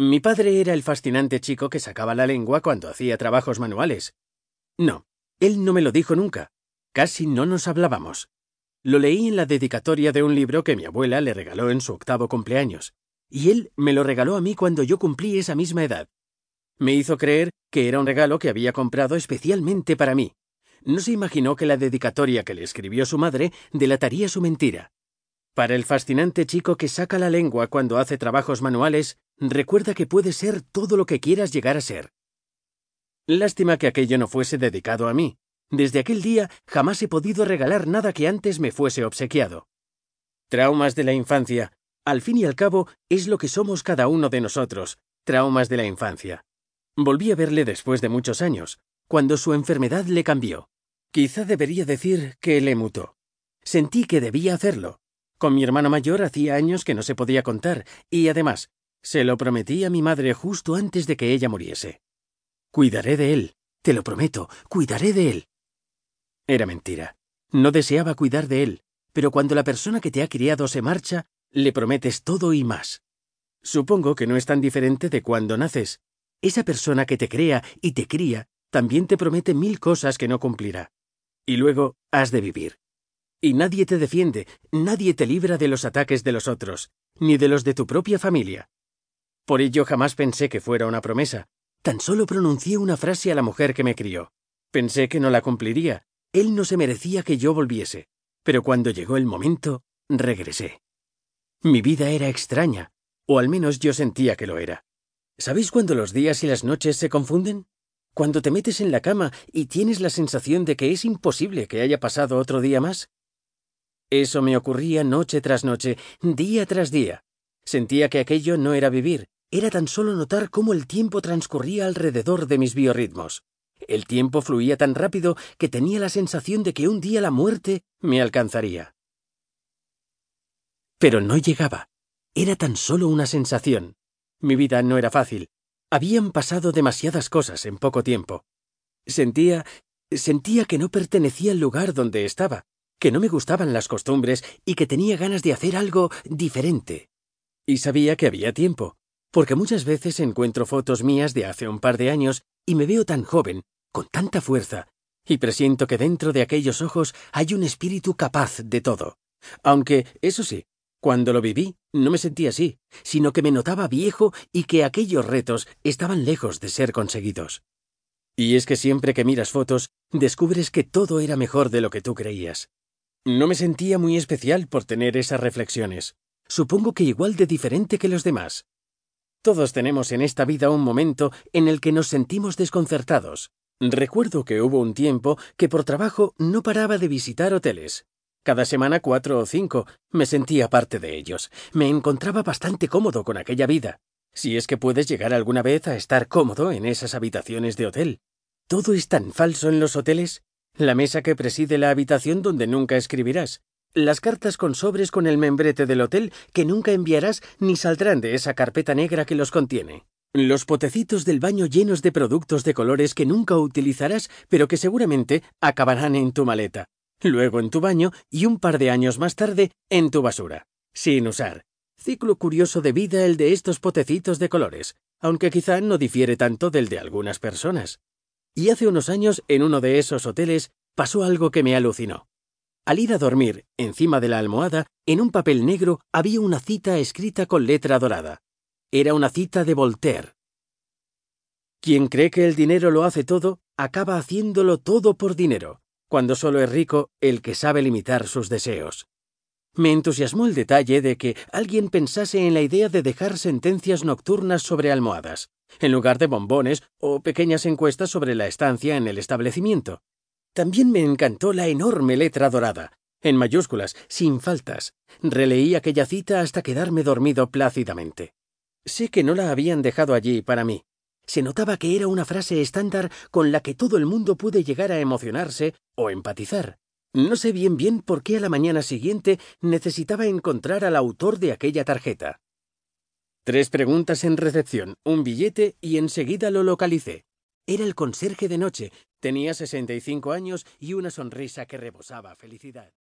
Mi padre era el fascinante chico que sacaba la lengua cuando hacía trabajos manuales. No, él no me lo dijo nunca. Casi no nos hablábamos. Lo leí en la dedicatoria de un libro que mi abuela le regaló en su octavo cumpleaños, y él me lo regaló a mí cuando yo cumplí esa misma edad. Me hizo creer que era un regalo que había comprado especialmente para mí. No se imaginó que la dedicatoria que le escribió su madre delataría su mentira. Para el fascinante chico que saca la lengua cuando hace trabajos manuales, recuerda que puede ser todo lo que quieras llegar a ser. Lástima que aquello no fuese dedicado a mí. Desde aquel día jamás he podido regalar nada que antes me fuese obsequiado. Traumas de la infancia. Al fin y al cabo, es lo que somos cada uno de nosotros, traumas de la infancia. Volví a verle después de muchos años, cuando su enfermedad le cambió. Quizá debería decir que le mutó. Sentí que debía hacerlo, con mi hermano mayor hacía años que no se podía contar, y además, se lo prometí a mi madre justo antes de que ella muriese. Cuidaré de él, te lo prometo, cuidaré de él. Era mentira. No deseaba cuidar de él, pero cuando la persona que te ha criado se marcha, le prometes todo y más. Supongo que no es tan diferente de cuando naces. Esa persona que te crea y te cría también te promete mil cosas que no cumplirá. Y luego has de vivir. Y nadie te defiende, nadie te libra de los ataques de los otros, ni de los de tu propia familia. Por ello jamás pensé que fuera una promesa. Tan solo pronuncié una frase a la mujer que me crió. Pensé que no la cumpliría. Él no se merecía que yo volviese. Pero cuando llegó el momento, regresé. Mi vida era extraña, o al menos yo sentía que lo era. ¿Sabéis cuando los días y las noches se confunden? Cuando te metes en la cama y tienes la sensación de que es imposible que haya pasado otro día más. Eso me ocurría noche tras noche, día tras día. Sentía que aquello no era vivir, era tan solo notar cómo el tiempo transcurría alrededor de mis biorritmos. El tiempo fluía tan rápido que tenía la sensación de que un día la muerte me alcanzaría. Pero no llegaba. Era tan solo una sensación. Mi vida no era fácil. Habían pasado demasiadas cosas en poco tiempo. Sentía... sentía que no pertenecía al lugar donde estaba, que no me gustaban las costumbres y que tenía ganas de hacer algo diferente. Y sabía que había tiempo, porque muchas veces encuentro fotos mías de hace un par de años y me veo tan joven, con tanta fuerza, y presiento que dentro de aquellos ojos hay un espíritu capaz de todo. Aunque, eso sí, cuando lo viví, no me sentí así, sino que me notaba viejo y que aquellos retos estaban lejos de ser conseguidos. Y es que siempre que miras fotos, descubres que todo era mejor de lo que tú creías. No me sentía muy especial por tener esas reflexiones. Supongo que igual de diferente que los demás. Todos tenemos en esta vida un momento en el que nos sentimos desconcertados. Recuerdo que hubo un tiempo que por trabajo no paraba de visitar hoteles. Cada semana cuatro o cinco me sentía parte de ellos. Me encontraba bastante cómodo con aquella vida. Si es que puedes llegar alguna vez a estar cómodo en esas habitaciones de hotel. Todo es tan falso en los hoteles la mesa que preside la habitación donde nunca escribirás, las cartas con sobres con el membrete del hotel que nunca enviarás ni saldrán de esa carpeta negra que los contiene. Los potecitos del baño llenos de productos de colores que nunca utilizarás, pero que seguramente acabarán en tu maleta, luego en tu baño y un par de años más tarde en tu basura, sin usar. Ciclo curioso de vida el de estos potecitos de colores, aunque quizá no difiere tanto del de algunas personas. Y hace unos años, en uno de esos hoteles, pasó algo que me alucinó. Al ir a dormir, encima de la almohada, en un papel negro había una cita escrita con letra dorada. Era una cita de Voltaire. Quien cree que el dinero lo hace todo, acaba haciéndolo todo por dinero, cuando solo es rico el que sabe limitar sus deseos. Me entusiasmó el detalle de que alguien pensase en la idea de dejar sentencias nocturnas sobre almohadas, en lugar de bombones o pequeñas encuestas sobre la estancia en el establecimiento. También me encantó la enorme letra dorada, en mayúsculas, sin faltas. Releí aquella cita hasta quedarme dormido plácidamente. Sé que no la habían dejado allí para mí. Se notaba que era una frase estándar con la que todo el mundo puede llegar a emocionarse o empatizar. No sé bien bien por qué a la mañana siguiente necesitaba encontrar al autor de aquella tarjeta. Tres preguntas en recepción, un billete y enseguida lo localicé. Era el conserje de noche, tenía 65 años y una sonrisa que rebosaba felicidad.